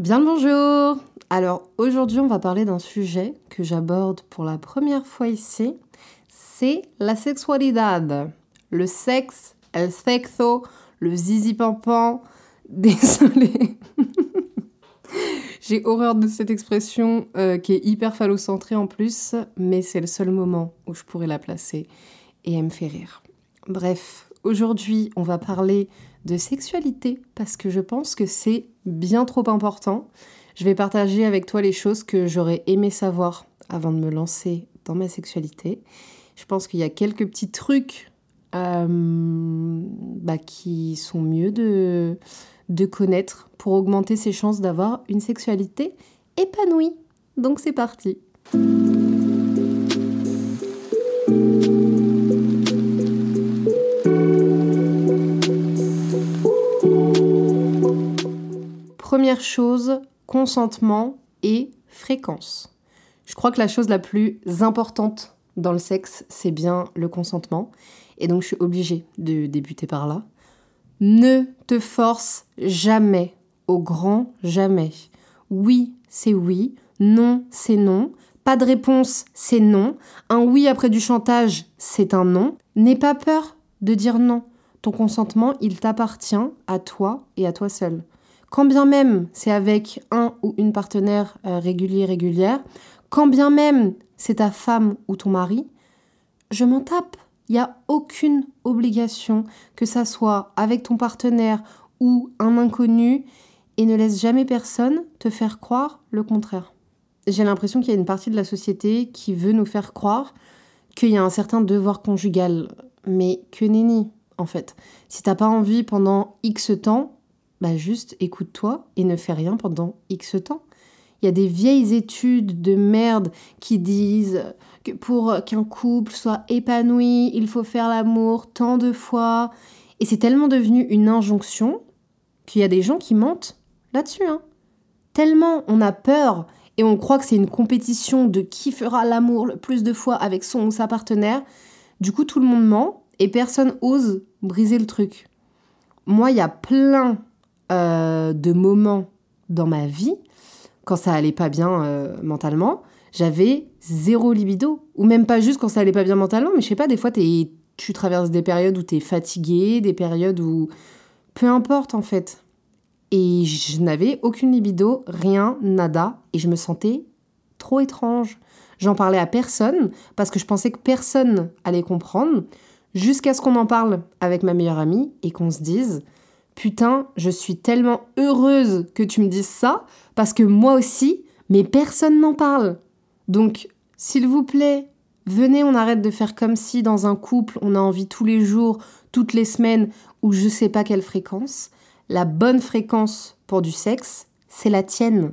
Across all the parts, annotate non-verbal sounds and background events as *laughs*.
Bien le bonjour Alors aujourd'hui on va parler d'un sujet que j'aborde pour la première fois ici, c'est la sexualidad. Le sexe, el sexo, le zizi pampan. *laughs* Désolée. *laughs* J'ai horreur de cette expression euh, qui est hyper phallocentrée en plus, mais c'est le seul moment où je pourrais la placer et elle me fait rire. Bref, aujourd'hui on va parler de sexualité parce que je pense que c'est bien trop important. Je vais partager avec toi les choses que j'aurais aimé savoir avant de me lancer dans ma sexualité. Je pense qu'il y a quelques petits trucs euh, bah, qui sont mieux de, de connaître pour augmenter ses chances d'avoir une sexualité épanouie. Donc c'est parti. Chose, consentement et fréquence. Je crois que la chose la plus importante dans le sexe, c'est bien le consentement. Et donc je suis obligée de débuter par là. Ne te force jamais, au grand jamais. Oui, c'est oui. Non, c'est non. Pas de réponse, c'est non. Un oui après du chantage, c'est un non. N'aie pas peur de dire non. Ton consentement, il t'appartient à toi et à toi seul. Quand bien même c'est avec un ou une partenaire euh, régulier, régulière, quand bien même c'est ta femme ou ton mari, je m'en tape. Il n'y a aucune obligation que ça soit avec ton partenaire ou un inconnu et ne laisse jamais personne te faire croire le contraire. J'ai l'impression qu'il y a une partie de la société qui veut nous faire croire qu'il y a un certain devoir conjugal, mais que nenni en fait. Si t'as pas envie pendant X temps, bah juste écoute-toi et ne fais rien pendant X temps. Il y a des vieilles études de merde qui disent que pour qu'un couple soit épanoui, il faut faire l'amour tant de fois. Et c'est tellement devenu une injonction qu'il y a des gens qui mentent là-dessus. Hein. Tellement on a peur et on croit que c'est une compétition de qui fera l'amour le plus de fois avec son ou sa partenaire. Du coup, tout le monde ment et personne ose briser le truc. Moi, il y a plein euh, de moments dans ma vie, quand ça allait pas bien euh, mentalement, j'avais zéro libido. Ou même pas juste quand ça allait pas bien mentalement, mais je sais pas, des fois tu traverses des périodes où tu es fatigué, des périodes où... Peu importe en fait. Et je n'avais aucune libido, rien, nada, et je me sentais trop étrange. J'en parlais à personne parce que je pensais que personne allait comprendre, jusqu'à ce qu'on en parle avec ma meilleure amie et qu'on se dise Putain, je suis tellement heureuse que tu me dises ça, parce que moi aussi, mais personne n'en parle. Donc, s'il vous plaît, venez, on arrête de faire comme si dans un couple, on a envie tous les jours, toutes les semaines, ou je sais pas quelle fréquence. La bonne fréquence pour du sexe, c'est la tienne.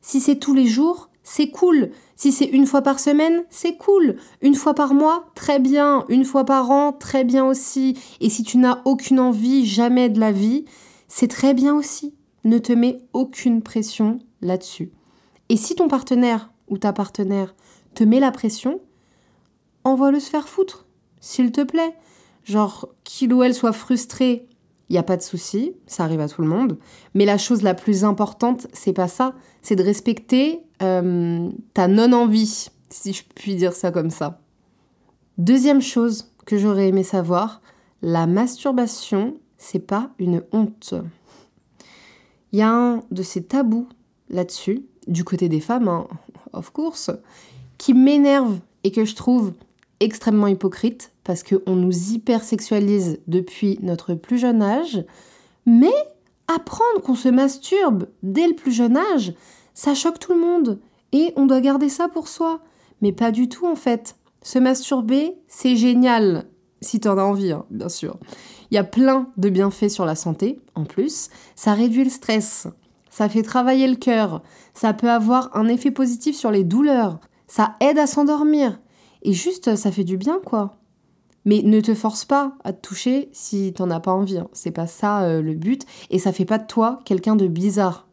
Si c'est tous les jours, c'est cool. Si c'est une fois par semaine, c'est cool. Une fois par mois, très bien. Une fois par an, très bien aussi. Et si tu n'as aucune envie jamais de la vie, c'est très bien aussi. Ne te mets aucune pression là-dessus. Et si ton partenaire ou ta partenaire te met la pression, envoie-le se faire foutre, s'il te plaît. Genre, qu'il ou elle soit frustré il n'y a pas de souci, ça arrive à tout le monde. Mais la chose la plus importante, c'est pas ça, c'est de respecter euh, ta non-envie, si je puis dire ça comme ça. Deuxième chose que j'aurais aimé savoir, la masturbation, c'est pas une honte. Il y a un de ces tabous là-dessus, du côté des femmes, hein, of course, qui m'énerve et que je trouve extrêmement hypocrite parce qu'on nous hypersexualise depuis notre plus jeune âge, mais apprendre qu'on se masturbe dès le plus jeune âge, ça choque tout le monde et on doit garder ça pour soi. Mais pas du tout en fait. Se masturber, c'est génial, si tu en as envie, hein, bien sûr. Il y a plein de bienfaits sur la santé, en plus. Ça réduit le stress, ça fait travailler le cœur, ça peut avoir un effet positif sur les douleurs, ça aide à s'endormir. Et juste, ça fait du bien, quoi. Mais ne te force pas à te toucher si t'en as pas envie. Hein. C'est pas ça euh, le but. Et ça fait pas de toi quelqu'un de bizarre.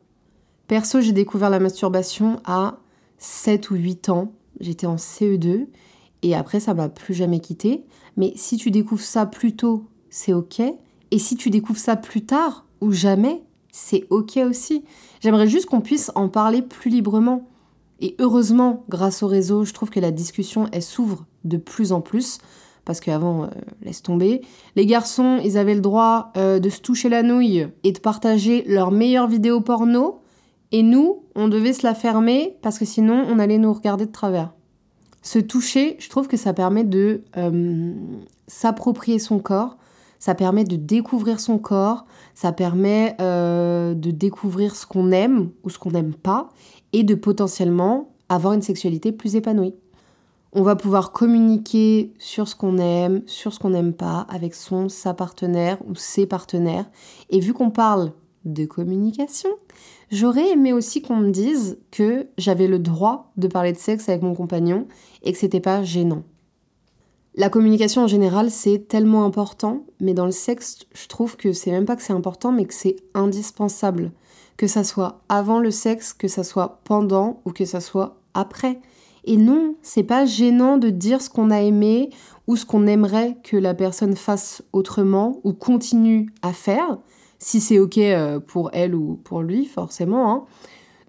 Perso, j'ai découvert la masturbation à 7 ou 8 ans. J'étais en CE2. Et après, ça m'a plus jamais quitté. Mais si tu découvres ça plus tôt, c'est ok. Et si tu découvres ça plus tard ou jamais, c'est ok aussi. J'aimerais juste qu'on puisse en parler plus librement. Et heureusement, grâce au réseau, je trouve que la discussion, s'ouvre de plus en plus parce qu'avant, euh, laisse tomber. Les garçons, ils avaient le droit euh, de se toucher la nouille et de partager leurs meilleures vidéos porno. Et nous, on devait se la fermer parce que sinon, on allait nous regarder de travers. Se toucher, je trouve que ça permet de euh, s'approprier son corps, ça permet de découvrir son corps, ça permet de découvrir ce qu'on aime ou ce qu'on n'aime pas, et de potentiellement avoir une sexualité plus épanouie. On va pouvoir communiquer sur ce qu'on aime, sur ce qu'on n'aime pas avec son, sa partenaire ou ses partenaires. Et vu qu'on parle de communication, j'aurais aimé aussi qu'on me dise que j'avais le droit de parler de sexe avec mon compagnon et que c'était pas gênant. La communication en général, c'est tellement important, mais dans le sexe, je trouve que c'est même pas que c'est important, mais que c'est indispensable. Que ça soit avant le sexe, que ça soit pendant ou que ça soit après. Et non, c'est pas gênant de dire ce qu'on a aimé ou ce qu'on aimerait que la personne fasse autrement ou continue à faire, si c'est ok euh, pour elle ou pour lui, forcément. Hein.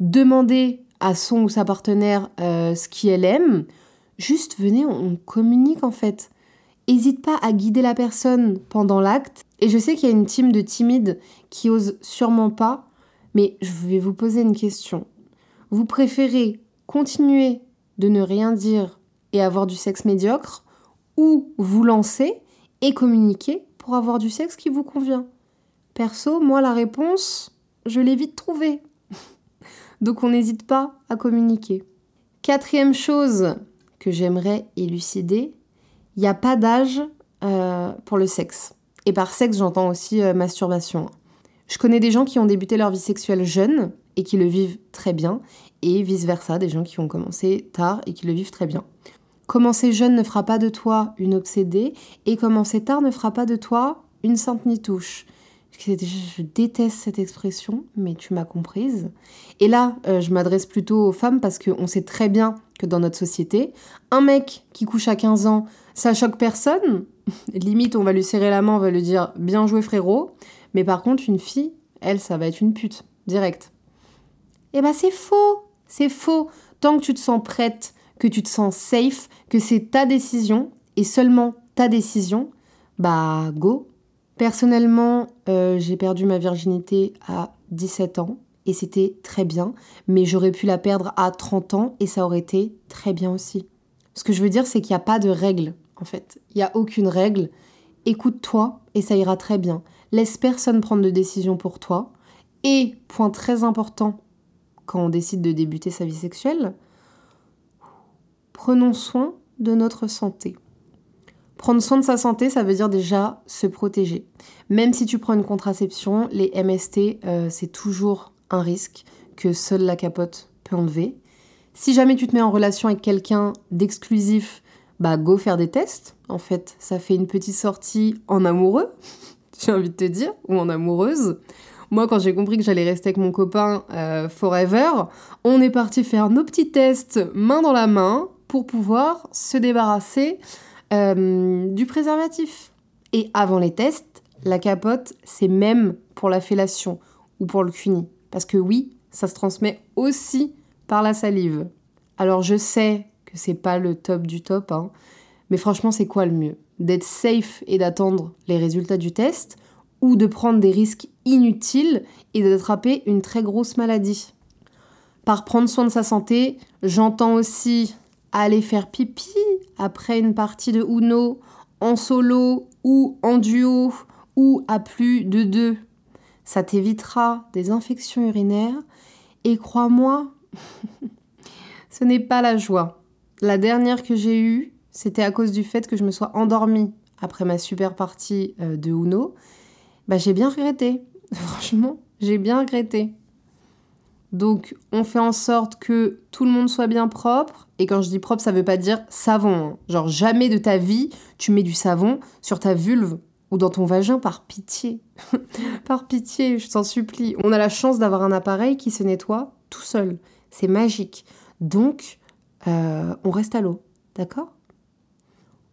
Demander à son ou sa partenaire euh, ce qu'elle aime, juste venez, on communique en fait. Hésite pas à guider la personne pendant l'acte. Et je sais qu'il y a une team de timides qui osent sûrement pas, mais je vais vous poser une question. Vous préférez continuer de ne rien dire et avoir du sexe médiocre, ou vous lancer et communiquer pour avoir du sexe qui vous convient Perso, moi la réponse, je l'ai vite trouvée. *laughs* Donc on n'hésite pas à communiquer. Quatrième chose que j'aimerais élucider, il n'y a pas d'âge euh, pour le sexe. Et par sexe, j'entends aussi euh, masturbation. Je connais des gens qui ont débuté leur vie sexuelle jeune et qui le vivent très bien, et vice-versa, des gens qui ont commencé tard et qui le vivent très bien. Commencer jeune ne fera pas de toi une obsédée, et commencer tard ne fera pas de toi une sainte nitouche. Je déteste cette expression, mais tu m'as comprise. Et là, euh, je m'adresse plutôt aux femmes parce qu'on sait très bien que dans notre société, un mec qui couche à 15 ans, ça choque personne. *laughs* Limite, on va lui serrer la main, on va lui dire bien joué frérot. Mais par contre, une fille, elle, ça va être une pute, direct. Eh ben c'est faux, c'est faux. Tant que tu te sens prête, que tu te sens safe, que c'est ta décision et seulement ta décision, bah go. Personnellement, euh, j'ai perdu ma virginité à 17 ans et c'était très bien, mais j'aurais pu la perdre à 30 ans et ça aurait été très bien aussi. Ce que je veux dire, c'est qu'il n'y a pas de règle, en fait. Il n'y a aucune règle. Écoute-toi et ça ira très bien. Laisse personne prendre de décision pour toi. Et, point très important, quand on décide de débuter sa vie sexuelle, prenons soin de notre santé. Prendre soin de sa santé, ça veut dire déjà se protéger. Même si tu prends une contraception, les MST, euh, c'est toujours un risque que seule la capote peut enlever. Si jamais tu te mets en relation avec quelqu'un d'exclusif, bah go faire des tests. En fait, ça fait une petite sortie en amoureux, *laughs* j'ai envie de te dire, ou en amoureuse. Moi, quand j'ai compris que j'allais rester avec mon copain euh, forever, on est parti faire nos petits tests main dans la main pour pouvoir se débarrasser euh, du préservatif. Et avant les tests, la capote, c'est même pour la fellation ou pour le cuni. Parce que oui, ça se transmet aussi par la salive. Alors je sais que c'est pas le top du top, hein, mais franchement, c'est quoi le mieux? D'être safe et d'attendre les résultats du test ou de prendre des risques inutiles et d'attraper une très grosse maladie. Par prendre soin de sa santé, j'entends aussi aller faire pipi après une partie de Uno en solo ou en duo ou à plus de deux. Ça t'évitera des infections urinaires et crois-moi, *laughs* ce n'est pas la joie. La dernière que j'ai eue, c'était à cause du fait que je me sois endormie après ma super partie euh, de Uno bah, j'ai bien regretté. *laughs* Franchement, j'ai bien regretté. Donc on fait en sorte que tout le monde soit bien propre. Et quand je dis propre, ça veut pas dire savon. Hein. Genre jamais de ta vie tu mets du savon sur ta vulve ou dans ton vagin par pitié. *laughs* par pitié, je t'en supplie. On a la chance d'avoir un appareil qui se nettoie tout seul. C'est magique. Donc euh, on reste à l'eau. D'accord?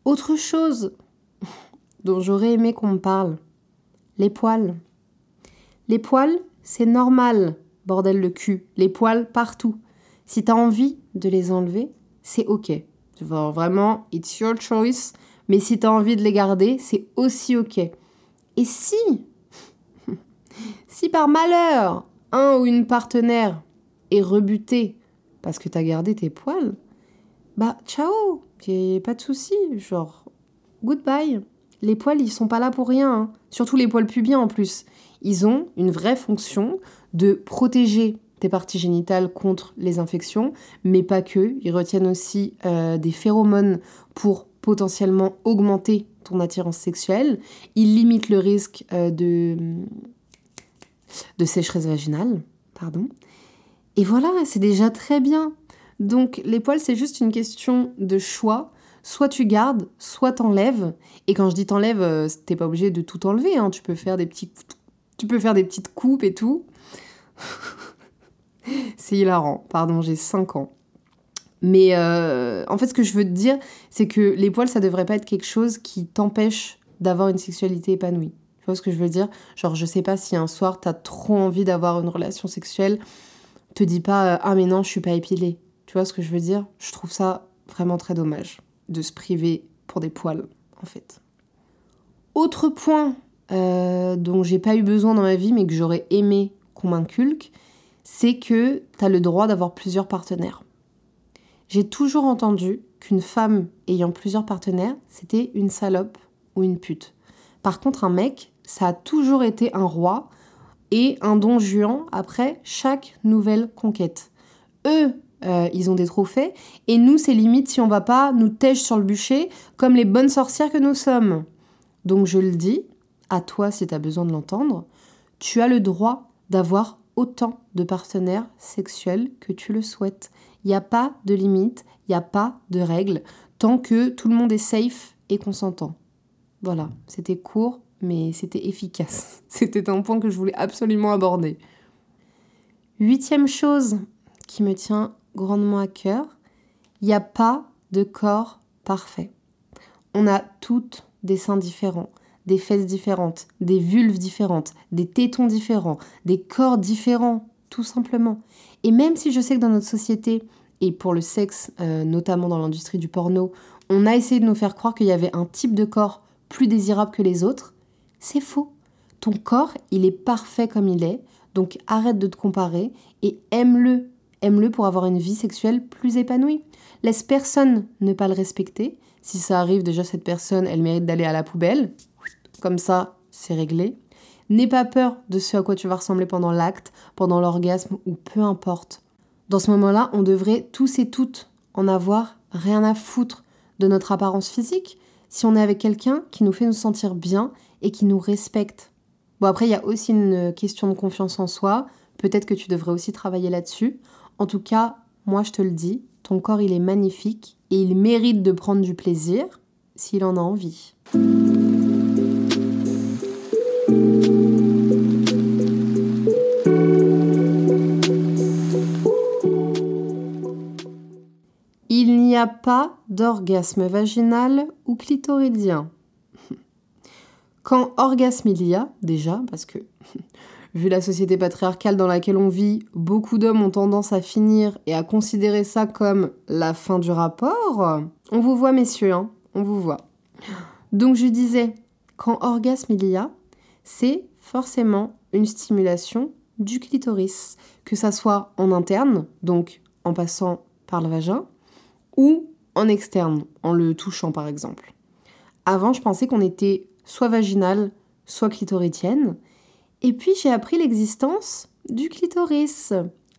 Autre chose *laughs* dont j'aurais aimé qu'on me parle. Les poils. Les poils, c'est normal bordel le cul, les poils partout. Si t'as envie de les enlever, c'est ok. Vraiment, it's your choice. Mais si t'as envie de les garder, c'est aussi ok. Et si, *laughs* si par malheur, un ou une partenaire est rebuté parce que t'as gardé tes poils, bah ciao, y pas de souci, genre goodbye. Les poils, ils sont pas là pour rien, hein. surtout les poils pubiens en plus. Ils ont une vraie fonction de protéger tes parties génitales contre les infections, mais pas que. Ils retiennent aussi euh, des phéromones pour potentiellement augmenter ton attirance sexuelle. Ils limitent le risque euh, de, de sécheresse vaginale. Pardon. Et voilà, c'est déjà très bien. Donc les poils, c'est juste une question de choix. Soit tu gardes, soit t'enlèves. Et quand je dis t'enlèves, euh, t'es pas obligé de tout enlever. Hein. Tu peux faire des petits, tu peux faire des petites coupes et tout. *laughs* c'est hilarant. Pardon, j'ai 5 ans. Mais euh, en fait, ce que je veux te dire, c'est que les poils, ça devrait pas être quelque chose qui t'empêche d'avoir une sexualité épanouie. Tu vois ce que je veux dire? Genre, je sais pas si un soir, t'as trop envie d'avoir une relation sexuelle, te dis pas euh, Ah, mais non, je suis pas épilée. Tu vois ce que je veux dire? Je trouve ça vraiment très dommage de se priver pour des poils, en fait. Autre point euh, dont j'ai pas eu besoin dans ma vie, mais que j'aurais aimé qu'on m'inculque, c'est que tu as le droit d'avoir plusieurs partenaires. J'ai toujours entendu qu'une femme ayant plusieurs partenaires, c'était une salope ou une pute. Par contre, un mec, ça a toujours été un roi et un don juan après chaque nouvelle conquête. Eux, euh, ils ont des trophées, et nous, c'est limite si on va pas nous tèche sur le bûcher comme les bonnes sorcières que nous sommes. Donc je le dis, à toi si tu as besoin de l'entendre, tu as le droit d'avoir autant de partenaires sexuels que tu le souhaites. Il n'y a pas de limite, il n'y a pas de règles, tant que tout le monde est safe et consentant. Voilà, c'était court, mais c'était efficace. *laughs* C'était un point que je voulais absolument aborder. Huitième chose qui me tient grandement à cœur, il n'y a pas de corps parfait. On a toutes des seins différents, des fesses différentes, des vulves différentes, des tétons différents, des corps différents, tout simplement. Et même si je sais que dans notre société, et pour le sexe, euh, notamment dans l'industrie du porno, on a essayé de nous faire croire qu'il y avait un type de corps plus désirable que les autres, c'est faux. Ton corps, il est parfait comme il est, donc arrête de te comparer et aime-le. Aime-le pour avoir une vie sexuelle plus épanouie. Laisse personne ne pas le respecter. Si ça arrive, déjà cette personne, elle mérite d'aller à la poubelle. Comme ça, c'est réglé. N'aie pas peur de ce à quoi tu vas ressembler pendant l'acte, pendant l'orgasme ou peu importe. Dans ce moment-là, on devrait tous et toutes en avoir rien à foutre de notre apparence physique si on est avec quelqu'un qui nous fait nous sentir bien et qui nous respecte. Bon, après, il y a aussi une question de confiance en soi. Peut-être que tu devrais aussi travailler là-dessus. En tout cas, moi, je te le dis, ton corps, il est magnifique et il mérite de prendre du plaisir s'il en a envie. Il n'y a pas d'orgasme vaginal ou clitoridien. *laughs* Quand orgasme il y a, déjà, parce que vu la société patriarcale dans laquelle on vit, beaucoup d'hommes ont tendance à finir et à considérer ça comme la fin du rapport. On vous voit, messieurs, hein on vous voit. Donc je disais, quand orgasme il y a, c'est forcément une stimulation du clitoris, que ça soit en interne, donc en passant par le vagin, ou en externe, en le touchant par exemple. Avant, je pensais qu'on était soit vaginal, soit clitoridienne, et puis j'ai appris l'existence du clitoris,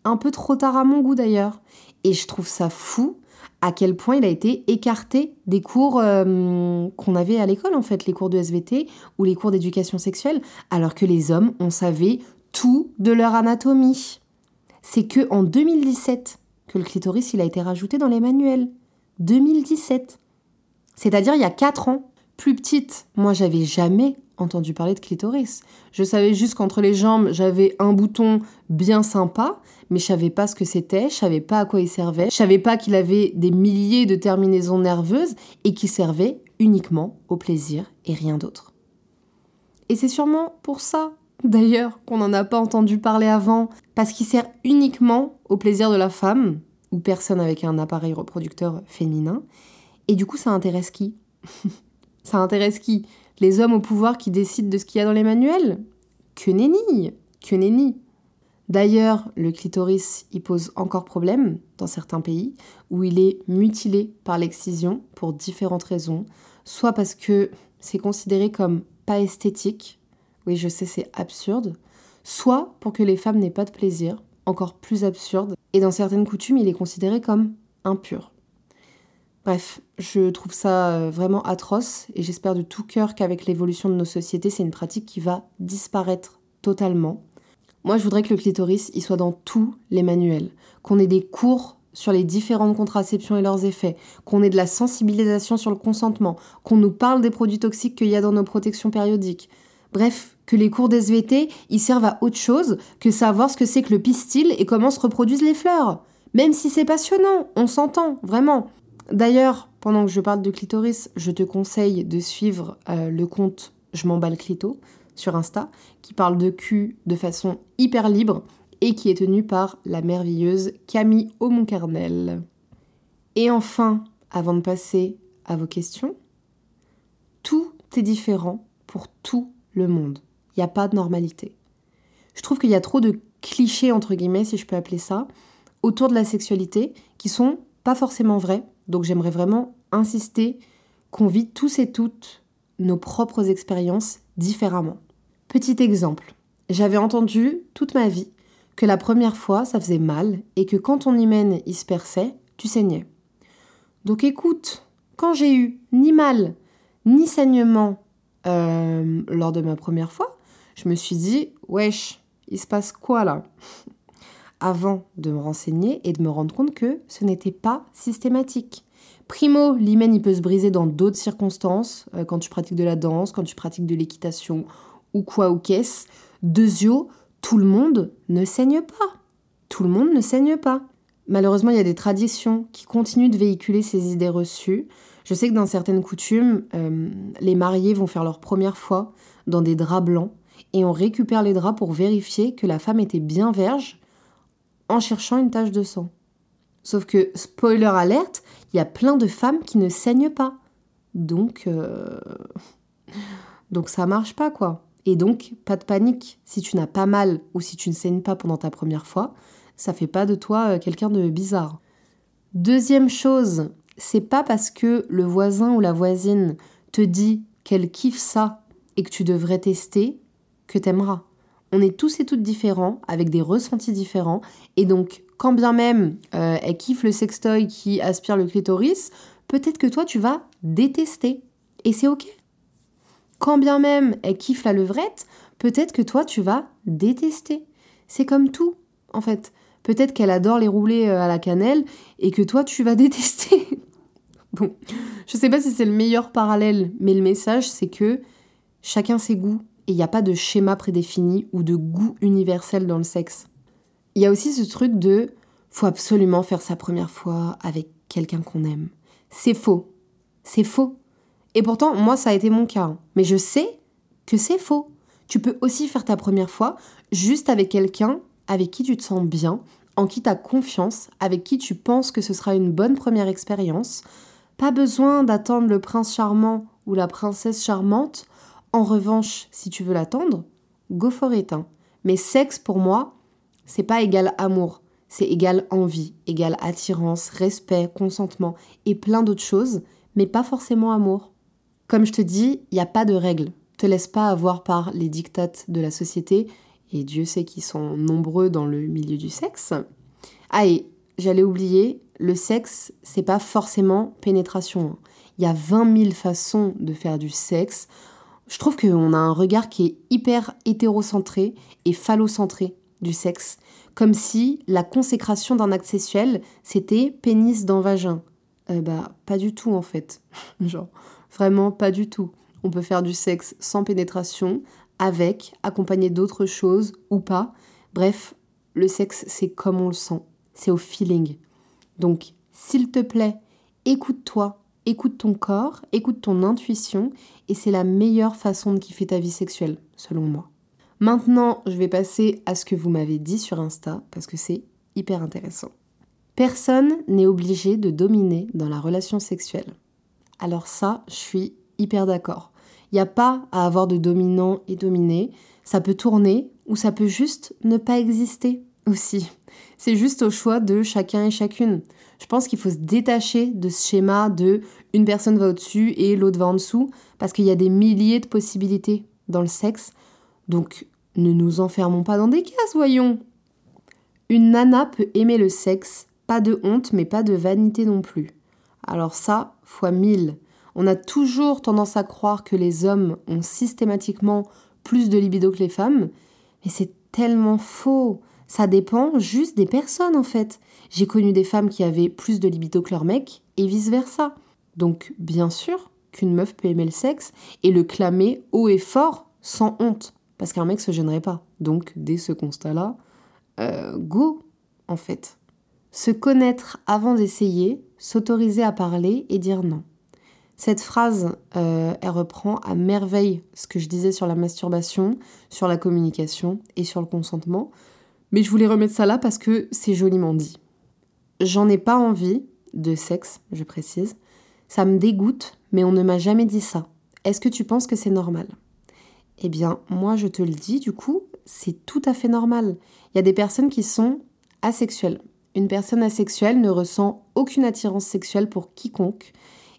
un peu trop tard à mon goût d'ailleurs, et je trouve ça fou à quel point il a été écarté des cours euh, qu'on avait à l'école, en fait, les cours de SVT ou les cours d'éducation sexuelle, alors que les hommes, on savait tout de leur anatomie. C'est que en 2017 que le clitoris il a été rajouté dans les manuels. 2017. C'est-à-dire il y a 4 ans. Plus petite, moi j'avais jamais entendu parler de clitoris. Je savais juste qu'entre les jambes, j'avais un bouton bien sympa, mais je savais pas ce que c'était, je savais pas à quoi il servait, je savais pas qu'il avait des milliers de terminaisons nerveuses et qu'il servait uniquement au plaisir et rien d'autre. Et c'est sûrement pour ça, d'ailleurs, qu'on n'en a pas entendu parler avant, parce qu'il sert uniquement au plaisir de la femme, ou personne avec un appareil reproducteur féminin, et du coup ça intéresse qui? *laughs* Ça intéresse qui? Les hommes au pouvoir qui décident de ce qu'il y a dans les manuels? Que nenni Que nenni D'ailleurs, le clitoris y pose encore problème dans certains pays où il est mutilé par l'excision pour différentes raisons, soit parce que c'est considéré comme pas esthétique, oui je sais c'est absurde, soit pour que les femmes n'aient pas de plaisir, encore plus absurde, et dans certaines coutumes il est considéré comme impur. Bref, je trouve ça euh, vraiment atroce et j'espère de tout cœur qu'avec l'évolution de nos sociétés, c'est une pratique qui va disparaître totalement. Moi, je voudrais que le clitoris y soit dans tous les manuels, qu'on ait des cours sur les différentes contraceptions et leurs effets, qu'on ait de la sensibilisation sur le consentement, qu'on nous parle des produits toxiques qu'il y a dans nos protections périodiques. Bref, que les cours d'SVT y servent à autre chose que savoir ce que c'est que le pistil et comment se reproduisent les fleurs. Même si c'est passionnant, on s'entend, vraiment. D'ailleurs, pendant que je parle de clitoris, je te conseille de suivre euh, le compte Je m'emballe clito sur Insta, qui parle de cul de façon hyper libre et qui est tenu par la merveilleuse Camille Aumoncarnel. Et enfin, avant de passer à vos questions, tout est différent pour tout le monde. Il n'y a pas de normalité. Je trouve qu'il y a trop de clichés, entre guillemets, si je peux appeler ça, autour de la sexualité, qui sont pas forcément vrais donc j'aimerais vraiment insister qu'on vit tous et toutes nos propres expériences différemment. Petit exemple, j'avais entendu toute ma vie que la première fois ça faisait mal et que quand ton hymen il se perçait, tu saignais. Donc écoute, quand j'ai eu ni mal ni saignement euh, lors de ma première fois, je me suis dit, wesh, il se passe quoi là? Avant de me renseigner et de me rendre compte que ce n'était pas systématique. Primo, l'hymen il peut se briser dans d'autres circonstances, euh, quand tu pratiques de la danse, quand tu pratiques de l'équitation ou quoi ou qu'est-ce. Deuxio, tout le monde ne saigne pas. Tout le monde ne saigne pas. Malheureusement, il y a des traditions qui continuent de véhiculer ces idées reçues. Je sais que dans certaines coutumes, euh, les mariés vont faire leur première fois dans des draps blancs et on récupère les draps pour vérifier que la femme était bien verge en cherchant une tache de sang. Sauf que, spoiler alerte, il y a plein de femmes qui ne saignent pas. Donc, euh... *laughs* donc ça marche pas quoi. Et donc, pas de panique. Si tu n'as pas mal ou si tu ne saignes pas pendant ta première fois, ça fait pas de toi euh, quelqu'un de bizarre. Deuxième chose, c'est pas parce que le voisin ou la voisine te dit qu'elle kiffe ça et que tu devrais tester que t'aimeras. On est tous et toutes différents, avec des ressentis différents, et donc quand bien même euh, elle kiffe le sextoy qui aspire le clitoris, peut-être que toi tu vas détester, et c'est ok. Quand bien même elle kiffe la levrette, peut-être que toi tu vas détester. C'est comme tout, en fait. Peut-être qu'elle adore les roulés euh, à la cannelle et que toi tu vas *laughs* détester. bon, je sais pas si c'est le meilleur parallèle, mais le message c'est que chacun ses goûts et il n'y a pas de schéma prédéfini ou de goût universel dans le sexe. Il y a aussi ce truc de faut absolument faire sa première fois avec quelqu'un qu'on aime. C'est faux. C'est faux. Et pourtant, moi, ça a été mon cas. Hein. Mais je sais que c'est faux. Tu peux aussi faire ta première fois juste avec quelqu'un avec qui tu te sens bien, en qui tu as confiance, avec qui tu penses que ce sera une bonne première expérience. Pas besoin d'attendre le prince charmant ou la princesse charmante en revanche, si tu veux l'attendre, go for it. Hein. Mais sexe, pour moi, c'est pas égal amour. C'est égal envie, égal attirance, respect, consentement et plein d'autres choses, mais pas forcément amour. Comme je te dis, il n'y a pas de règles. Te laisse pas avoir par les dictates de la société, et Dieu sait qu'ils sont nombreux dans le milieu du sexe. Ah, et j'allais oublier, le sexe, c'est pas forcément pénétration. Hein. Il y a 20 000 façons de faire du sexe je trouve qu'on a un regard qui est hyper hétérocentré et phallocentré du sexe, Comme si la consécration d'un acte sexuel, c'était pénis dans vagin. Euh, bah, pas du tout en fait. *laughs* Genre, vraiment pas du tout. On peut faire du sexe sans pénétration, avec, accompagné d'autres choses ou pas. Bref, le sexe, c'est comme on le sent. C'est au feeling. Donc, s'il te plaît, écoute-toi, écoute ton corps, écoute ton intuition, et c'est la meilleure façon de kiffer ta vie sexuelle, selon moi. Maintenant, je vais passer à ce que vous m'avez dit sur Insta, parce que c'est hyper intéressant. Personne n'est obligé de dominer dans la relation sexuelle. Alors ça, je suis hyper d'accord. Il n'y a pas à avoir de dominant et dominé. Ça peut tourner ou ça peut juste ne pas exister aussi. C'est juste au choix de chacun et chacune. Je pense qu'il faut se détacher de ce schéma de une personne va au-dessus et l'autre va en dessous parce qu'il y a des milliers de possibilités dans le sexe. Donc ne nous enfermons pas dans des cases, voyons. Une nana peut aimer le sexe, pas de honte mais pas de vanité non plus. Alors ça, fois mille. On a toujours tendance à croire que les hommes ont systématiquement plus de libido que les femmes, mais c'est tellement faux. Ça dépend juste des personnes en fait. J'ai connu des femmes qui avaient plus de libido que leur mec et vice-versa. Donc bien sûr qu'une meuf peut aimer le sexe et le clamer haut et fort sans honte, parce qu'un mec se gênerait pas. Donc dès ce constat-là, euh, go en fait. Se connaître avant d'essayer, s'autoriser à parler et dire non. Cette phrase, euh, elle reprend à merveille ce que je disais sur la masturbation, sur la communication et sur le consentement. Mais je voulais remettre ça là parce que c'est joliment dit. J'en ai pas envie de sexe, je précise. Ça me dégoûte, mais on ne m'a jamais dit ça. Est-ce que tu penses que c'est normal? Eh bien, moi je te le dis, du coup, c'est tout à fait normal. Il y a des personnes qui sont asexuelles. Une personne asexuelle ne ressent aucune attirance sexuelle pour quiconque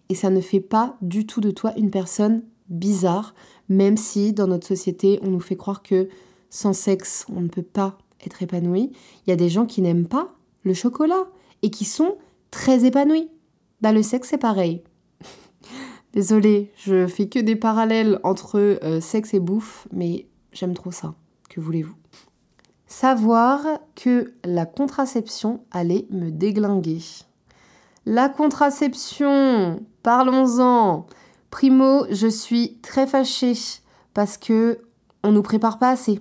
et ça ne fait pas du tout de toi une personne bizarre, même si dans notre société on nous fait croire que sans sexe on ne peut pas être épanoui. Il y a des gens qui n'aiment pas le chocolat et qui sont très épanouis. Bah le sexe c'est pareil. *laughs* Désolée, je fais que des parallèles entre euh, sexe et bouffe, mais j'aime trop ça. Que voulez-vous? Savoir que la contraception allait me déglinguer. La contraception, parlons-en. Primo, je suis très fâchée parce que on nous prépare pas assez.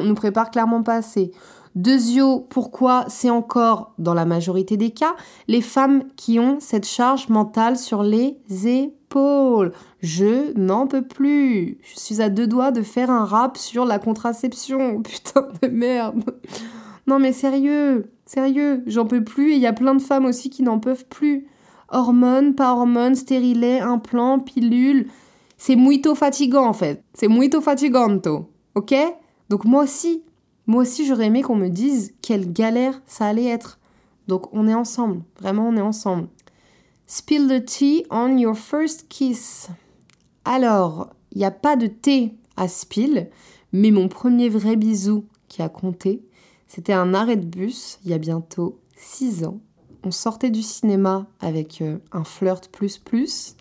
On nous prépare clairement pas assez. Deuxio, pourquoi c'est encore, dans la majorité des cas, les femmes qui ont cette charge mentale sur les épaules? Je n'en peux plus. Je suis à deux doigts de faire un rap sur la contraception. *laughs* Putain de merde. Non mais sérieux, sérieux, j'en peux plus et il y a plein de femmes aussi qui n'en peuvent plus. Hormones, pas hormones, stérilet, implants, pilules. C'est muito fatigant en fait. C'est muito fatiganto. Ok? Donc moi aussi, moi aussi j'aurais aimé qu'on me dise quelle galère ça allait être. Donc on est ensemble, vraiment on est ensemble. Spill the tea on your first kiss. Alors, il n'y a pas de thé à spill, mais mon premier vrai bisou qui a compté, c'était un arrêt de bus il y a bientôt 6 ans. On sortait du cinéma avec euh, un flirt plus plus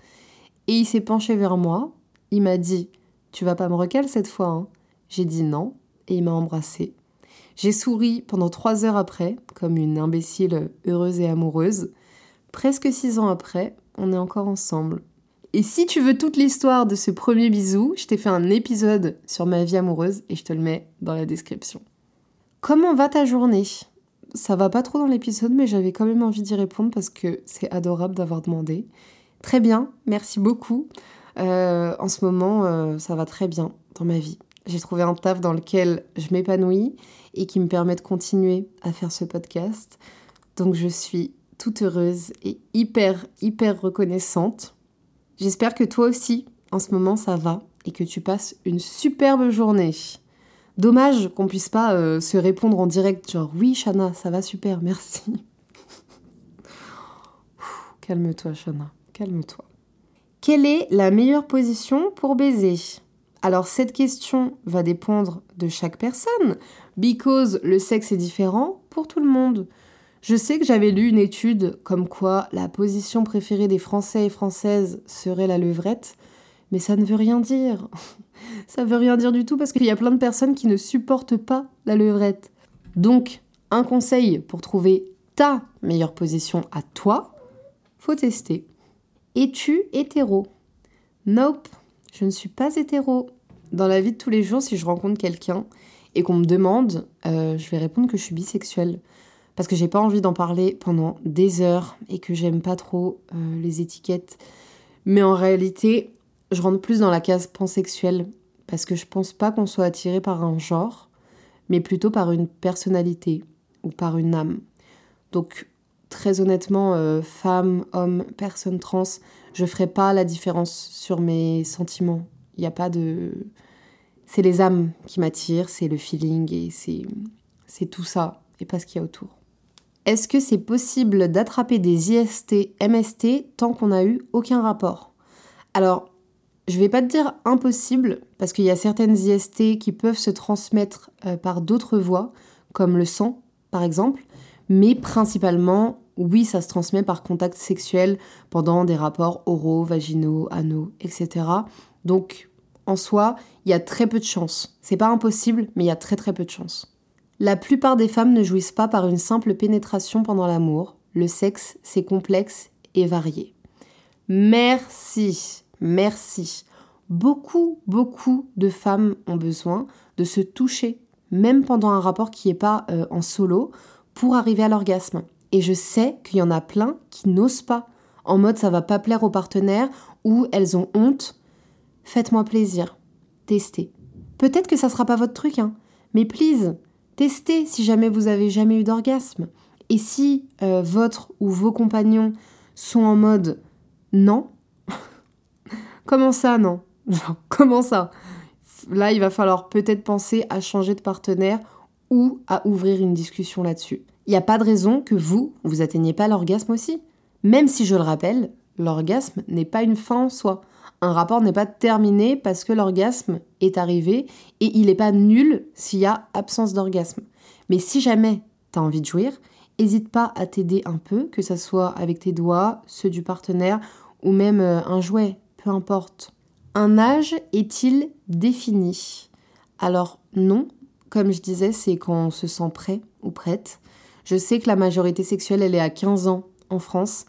et il s'est penché vers moi. Il m'a dit Tu vas pas me recaler cette fois hein J'ai dit non et il m'a embrassé. J'ai souri pendant trois heures après, comme une imbécile heureuse et amoureuse. Presque six ans après, on est encore ensemble. Et si tu veux toute l'histoire de ce premier bisou, je t'ai fait un épisode sur ma vie amoureuse et je te le mets dans la description. Comment va ta journée? Ça va pas trop dans l'épisode, mais j'avais quand même envie d'y répondre parce que c'est adorable d'avoir demandé. Très bien, merci beaucoup. Euh, en ce moment, euh, ça va très bien dans ma vie. J'ai trouvé un taf dans lequel je m'épanouis et qui me permet de continuer à faire ce podcast. Donc je suis toute heureuse et hyper, hyper reconnaissante. J'espère que toi aussi, en ce moment, ça va et que tu passes une superbe journée. Dommage qu'on puisse pas euh, se répondre en direct, genre oui, Shana, ça va super, merci. calme-toi, Shana, calme-toi. Quelle est la meilleure position pour baiser? Alors, cette question va dépendre de chaque personne, because le sexe est différent pour tout le monde. Je sais que j'avais lu une étude comme quoi la position préférée des Français et Françaises serait la levrette, mais ça ne veut rien dire. *laughs* ça veut rien dire du tout parce qu'il y a plein de personnes qui ne supportent pas la levrette. Donc, un conseil pour trouver ta meilleure position à toi, faut tester. Es-tu hétéro? Nope, je ne suis pas hétéro. Dans la vie de tous les jours, si je rencontre quelqu'un et qu'on me demande, euh, je vais répondre que je suis bisexuelle. Parce que j'ai pas envie d'en parler pendant des heures et que j'aime pas trop euh, les étiquettes. Mais en réalité, je rentre plus dans la case pansexuelle. Parce que je pense pas qu'on soit attiré par un genre, mais plutôt par une personnalité ou par une âme. Donc, très honnêtement, euh, femme, homme, personne trans, je ferai pas la différence sur mes sentiments. Il n'y a pas de c'est les âmes qui m'attirent, c'est le feeling et c'est, tout ça et pas ce qu'il y a autour. Est-ce que c'est possible d'attraper des IST, MST tant qu'on n'a eu aucun rapport? Alors, je vais pas te dire impossible parce qu'il y a certaines IST qui peuvent se transmettre euh, par d'autres voies, comme le sang par exemple, mais principalement, oui, ça se transmet par contact sexuel pendant des rapports oraux, vaginaux, anaux, etc. Donc, en soi, il y a très peu de chances. C'est pas impossible, mais il y a très très peu de chances. La plupart des femmes ne jouissent pas par une simple pénétration pendant l'amour. Le sexe, c'est complexe et varié. Merci, merci. Beaucoup, beaucoup de femmes ont besoin de se toucher, même pendant un rapport qui n'est pas euh, en solo, pour arriver à l'orgasme. Et je sais qu'il y en a plein qui n'osent pas, en mode ça va pas plaire aux partenaires ou elles ont honte faites-moi plaisir. Testez. Peut-être que ça sera pas votre truc, hein, mais please, testez si jamais vous avez jamais eu d'orgasme. Et si euh, votre ou vos compagnons sont en mode non, *laughs* comment ça non? *laughs* Comment ça? Là, il va falloir peut-être penser à changer de partenaire ou à ouvrir une discussion là-dessus. Il n'y a pas de raison que vous, vous atteigniez pas l'orgasme aussi. Même si je le rappelle, l'orgasme n'est pas une fin en soi un rapport n'est pas terminé parce que l'orgasme est arrivé et il n'est pas nul s'il y a absence d'orgasme. Mais si jamais tu as envie de jouir, n'hésite pas à t'aider un peu, que ce soit avec tes doigts, ceux du partenaire ou même euh, un jouet, peu importe. Un âge est-il défini? Alors non, comme je disais, c'est quand on se sent prêt ou prête. Je sais que la majorité sexuelle, elle est à 15 ans en France,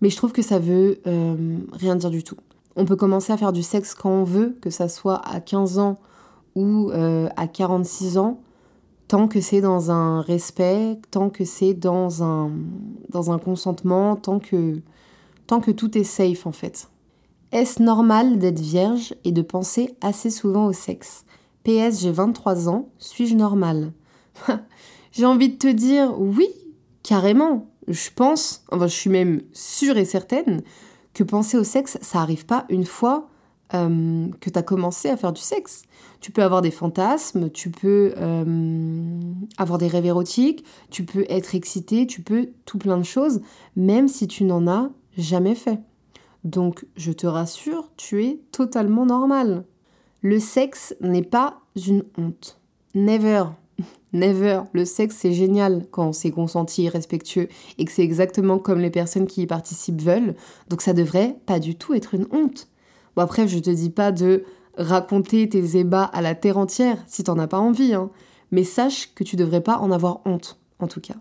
mais je trouve que ça veut euh, rien dire du tout. On peut commencer à faire du sexe quand on veut, que ça soit à 15 ans ou euh, à 46 ans, tant que c'est dans un respect, tant que c'est dans un, dans un consentement, tant que, tant que tout est safe en fait. Est-ce normal d'être vierge et de penser assez souvent au sexe? PS, j'ai 23 ans, suis-je normal *laughs* J'ai envie de te dire oui, carrément. Je pense, enfin je suis même sûre et certaine que penser au sexe, ça arrive pas une fois euh, que tu as commencé à faire du sexe. Tu peux avoir des fantasmes, tu peux euh, avoir des rêves érotiques, tu peux être excité, tu peux tout plein de choses, même si tu n'en as jamais fait. Donc, je te rassure, tu es totalement normal. Le sexe n'est pas une honte. Never. Never. Le sexe, c'est génial quand c'est consenti, respectueux et que c'est exactement comme les personnes qui y participent veulent. Donc ça devrait pas du tout être une honte. Bon, après, je te dis pas de raconter tes ébats à la terre entière si t'en as pas envie, hein. Mais sache que tu devrais pas en avoir honte, en tout cas.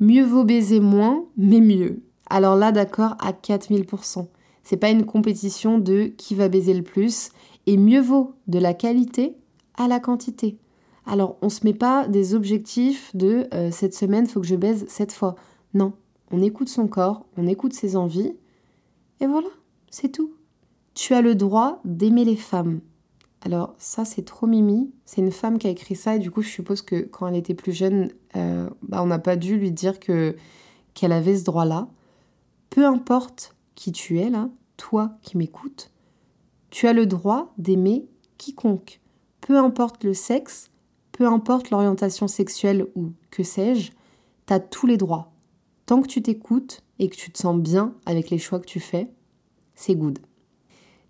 Mieux vaut baiser moins, mais mieux. Alors là, d'accord, à 4000%. C'est pas une compétition de qui va baiser le plus, et mieux vaut de la qualité à la quantité. Alors, on se met pas des objectifs de euh, cette semaine, faut que je baise cette fois. Non, on écoute son corps, on écoute ses envies, et voilà, c'est tout. Tu as le droit d'aimer les femmes. Alors, ça, c'est trop mimi. C'est une femme qui a écrit ça, et du coup, je suppose que quand elle était plus jeune, euh, bah, on n'a pas dû lui dire que qu'elle avait ce droit-là. Peu importe qui tu es, là, toi qui m'écoutes, tu as le droit d'aimer quiconque. Peu importe le sexe, peu importe l'orientation sexuelle ou que sais-je, t'as tous les droits. Tant que tu t'écoutes et que tu te sens bien avec les choix que tu fais, c'est good.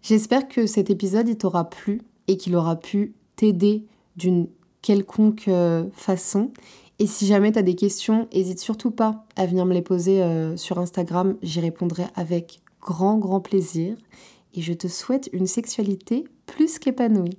J'espère que cet épisode t'aura plu et qu'il aura pu t'aider d'une quelconque euh, façon. Et si jamais tu as des questions, n'hésite surtout pas à venir me les poser euh, sur Instagram, j'y répondrai avec grand grand plaisir. Et je te souhaite une sexualité plus qu'épanouie.